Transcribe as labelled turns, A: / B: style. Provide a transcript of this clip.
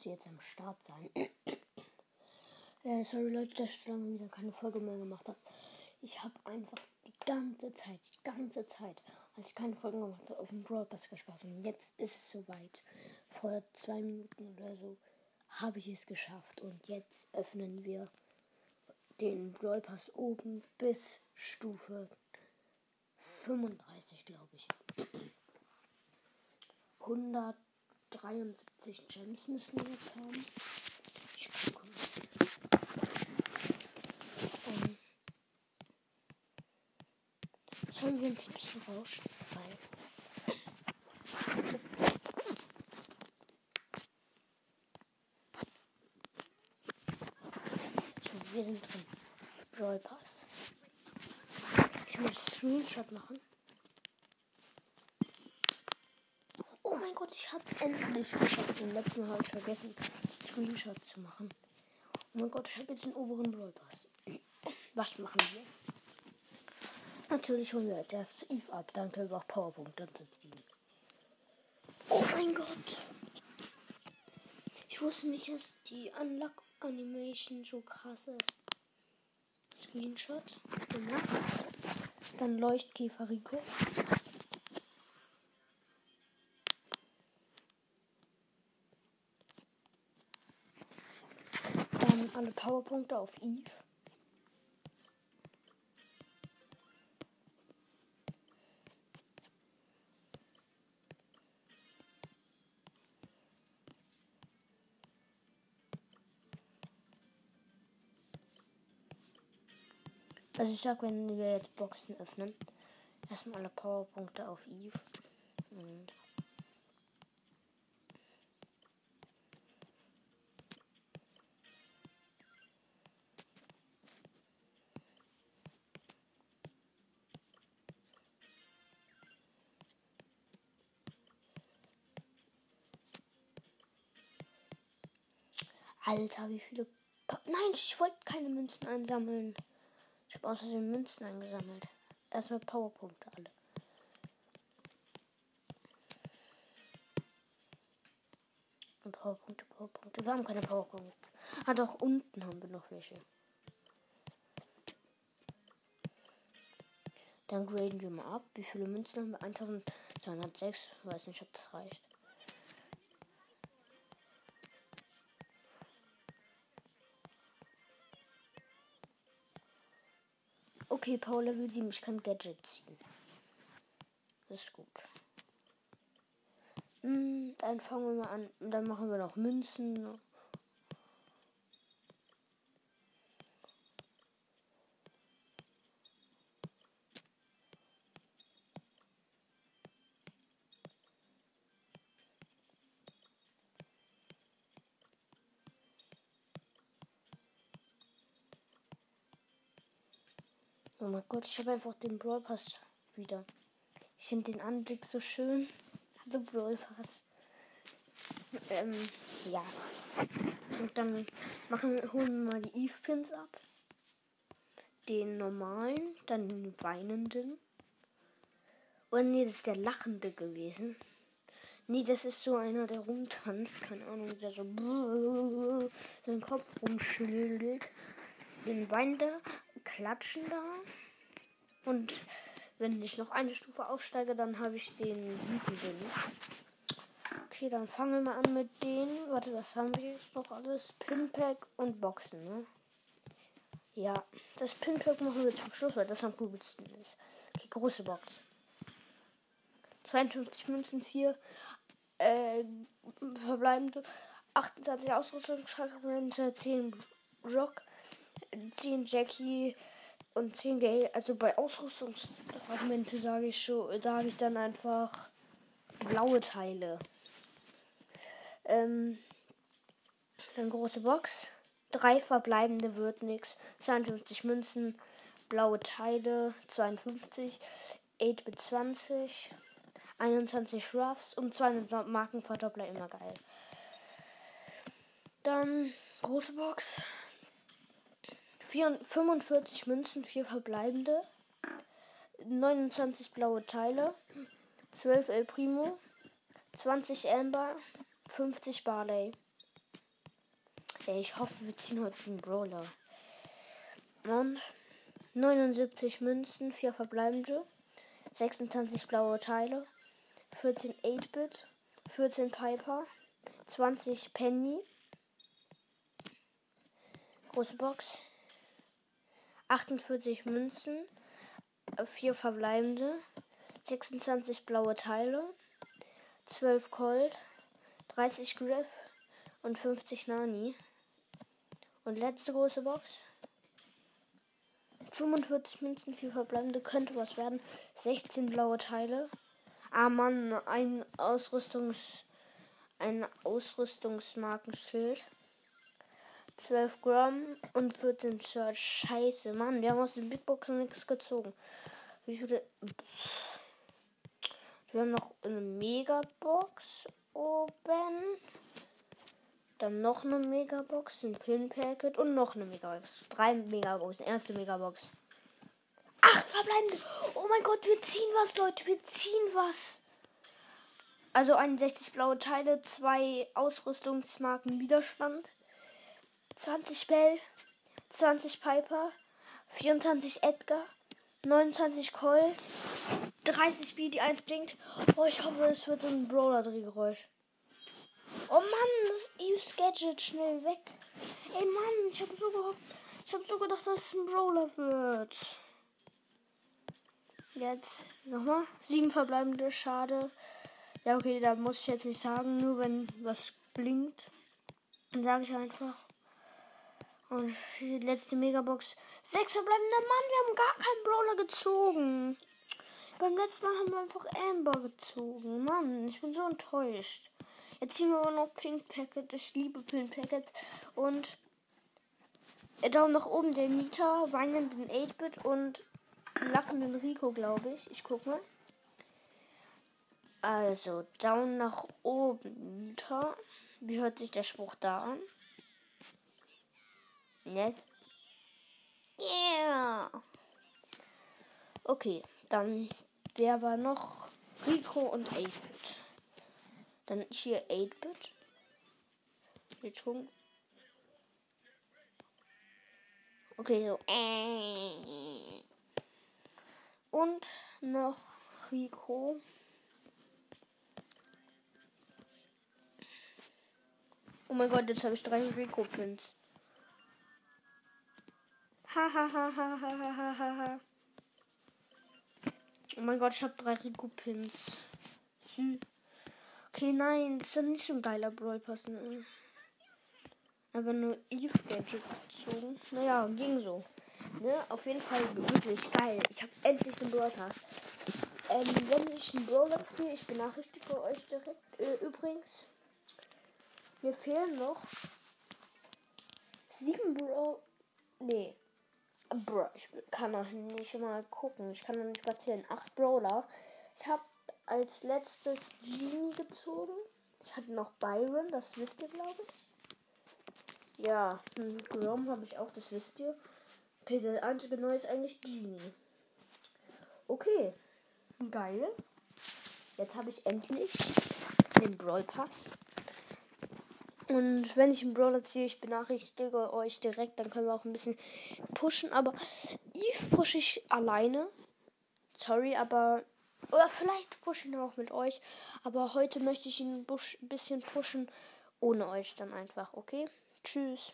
A: müsste jetzt am Start sein. äh, sorry Leute, dass ich lange wieder keine Folge mehr gemacht habe. Ich habe einfach die ganze Zeit, die ganze Zeit, als ich keine Folgen gemacht habe, auf dem Brawl Pass gespart. Und jetzt ist es soweit. Vor zwei Minuten oder so habe ich es geschafft. Und jetzt öffnen wir den Brawl Pass oben bis Stufe 35, glaube ich. 173 Gems müssen wir jetzt haben. Ich gucke. Um, sollen wir uns ein bisschen rauschen? Weil so, wir sind drin. Brawl. Ich muss Screenshot machen. Oh mein Gott, ich habe endlich geschafft. Den letzten Mal vergessen, Screenshot zu machen. Oh mein Gott, ich habe jetzt den oberen Brawl. Was machen wir? Natürlich holen wir als erstes Eve ab. Dann können wir auch Powerpunkt ziehen. Oh mein Gott. Ich wusste nicht, dass die Unlock Animation so krass ist. Screenshot gemacht. Dann Leuchtkäfer Rico. Alle Powerpunkte auf Eve. Also ich sag, wenn wir jetzt Boxen öffnen, erstmal alle Powerpunkte auf Eve. Und Alter, wie viele. Pa Nein, ich wollte keine Münzen einsammeln. Ich habe außerdem Münzen eingesammelt. Erstmal Powerpunkte alle. Und Powerpunkte, Powerpunkte. Wir haben keine Powerpunkte. Ah, doch, unten haben wir noch welche. Dann graden wir mal ab. Wie viele Münzen haben wir? 1206. Weiß nicht, ob das reicht. Okay, Power Level 7. Ich kann Gadget ziehen. Das ist gut. Hm, dann fangen wir mal an. Und dann machen wir noch Münzen. Oh mein Gott, ich habe einfach den Brawl Pass wieder. Ich finde den Anblick so schön. The Brawl Pass. Ähm, ja. Und dann machen, holen wir mal die Eve Pins ab. Den normalen, dann den weinenden. Oder nee, das ist der lachende gewesen. Nee, das ist so einer, der rumtanzt. Keine Ahnung, der so seinen Kopf rumschüttelt. Den weinende klatschen da. Und wenn ich noch eine Stufe aussteige, dann habe ich den wütenden. Okay, dann fangen wir mal an mit denen. Warte, was haben wir jetzt noch alles? Pinpack und Boxen, ne? Ja, das Pinpack machen wir zum Schluss, weil das am coolsten ist. Okay, große Box. 52 Münzen, 4 äh, verbleibende, 28 Ausrüstungsfragmente, 10 Rock, 10 Jackie und 10 Geld. Also bei Ausrüstungsfragmente sage ich schon, sage ich dann einfach blaue Teile. Ähm, dann große Box. Drei verbleibende wird nix. 52 Münzen, blaue Teile, 52, 8 mit 20, 21 Ruffs und 200 Markenverdoppler, immer geil. Dann große Box. 4, 45 Münzen, 4 verbleibende. 29 blaue Teile. 12 El Primo. 20 Amber. 50 Barley. Ey, ich hoffe, wir ziehen heute den Brawler. Und 79 Münzen, 4 verbleibende, 26 blaue Teile, 14 8-Bit, 14 Piper, 20 Penny, große Box, 48 Münzen, 4 verbleibende, 26 blaue Teile, 12 Colt, 30 Griff und 50 Nani. Und letzte große Box. 45 Münzen, 4 verbleibende, könnte was werden. 16 blaue Teile. Ah Mann, ein Ausrüstungs ein Ausrüstungsmarkenschild. 12 Gramm und 14 Search. Scheiße, Mann, wir haben aus den Big Boxen nichts gezogen. Wie viele. Wir haben noch eine Megabox oben. Dann noch eine Megabox, ein Pin-Packet und noch eine Megabox. Drei Megaboxen. Erste Megabox. Acht verbleibende. Oh mein Gott, wir ziehen was, Leute. Wir ziehen was. Also 61 blaue Teile, zwei Ausrüstungsmarken Widerstand, 20 Bell, 20 Piper, 24 Edgar, 29 Colt, 30 Speed, die 1 blinkt. Oh, ich hoffe, es wird so ein Brawler-Drehgeräusch. Oh Mann, das Eve's Gadget schnell weg. Ey Mann, ich habe so gehofft, ich habe so gedacht, dass es ein Brawler wird. Jetzt nochmal. Sieben verbleibende, schade. Ja, okay, da muss ich jetzt nicht sagen, nur wenn was blinkt. Dann sage ich einfach. Und die letzte Megabox. Sechs verbleibende Mann, wir haben gar keinen Brawler gezogen. Beim letzten Mal haben wir einfach Amber gezogen. Mann, ich bin so enttäuscht. Jetzt ziehen wir aber noch Pink Packet. Ich liebe Pink Packet. Und Daumen nach oben der Nita, weinenden 8-Bit und lachenden Rico, glaube ich. Ich guck mal. Also, Daumen nach oben, Nita. Wie hört sich der Spruch da an? Nett. Yeah. Okay, dann der war noch Rico und 8-Bit. Dann hier 8-Bit. Jetzt gucken. Okay, so. Und noch Rico. Oh mein Gott, jetzt habe ich drei Rico-Pins. Ha ha ha ha ha ha ha ha. Oh mein Gott, ich habe drei Rico-Pins. Hm. Okay, nein, das ist ja nicht so ein geiler Brawl Pass. Ne? Aber nur Eve Gadget gezogen. Naja, ging so. Ne? Auf jeden Fall wirklich geil. Ich habe endlich den Brawl Pass. Ähm, wenn ich einen Brawler ziehe, ich benachrichtige euch direkt. Äh, übrigens, mir fehlen noch sieben Brawl. Nee. Bro, ich kann noch nicht mal gucken. Ich kann noch nicht mal zählen. Acht Brawler. Ich habe als letztes Genie gezogen. Ich hatte noch Byron, das wisst ihr, glaube ich. Ja, Grom habe ich auch, das wisst ihr. Okay, der einzige neue ist eigentlich Genie. Okay, geil. Jetzt habe ich endlich den Brawl Pass. Und wenn ich einen Brawler ziehe, ich benachrichtige euch direkt, dann können wir auch ein bisschen pushen. Aber Eve pushe ich alleine. Sorry, aber oder vielleicht pushen wir auch mit euch. Aber heute möchte ich ihn ein bisschen pushen. Ohne euch dann einfach, okay? Tschüss.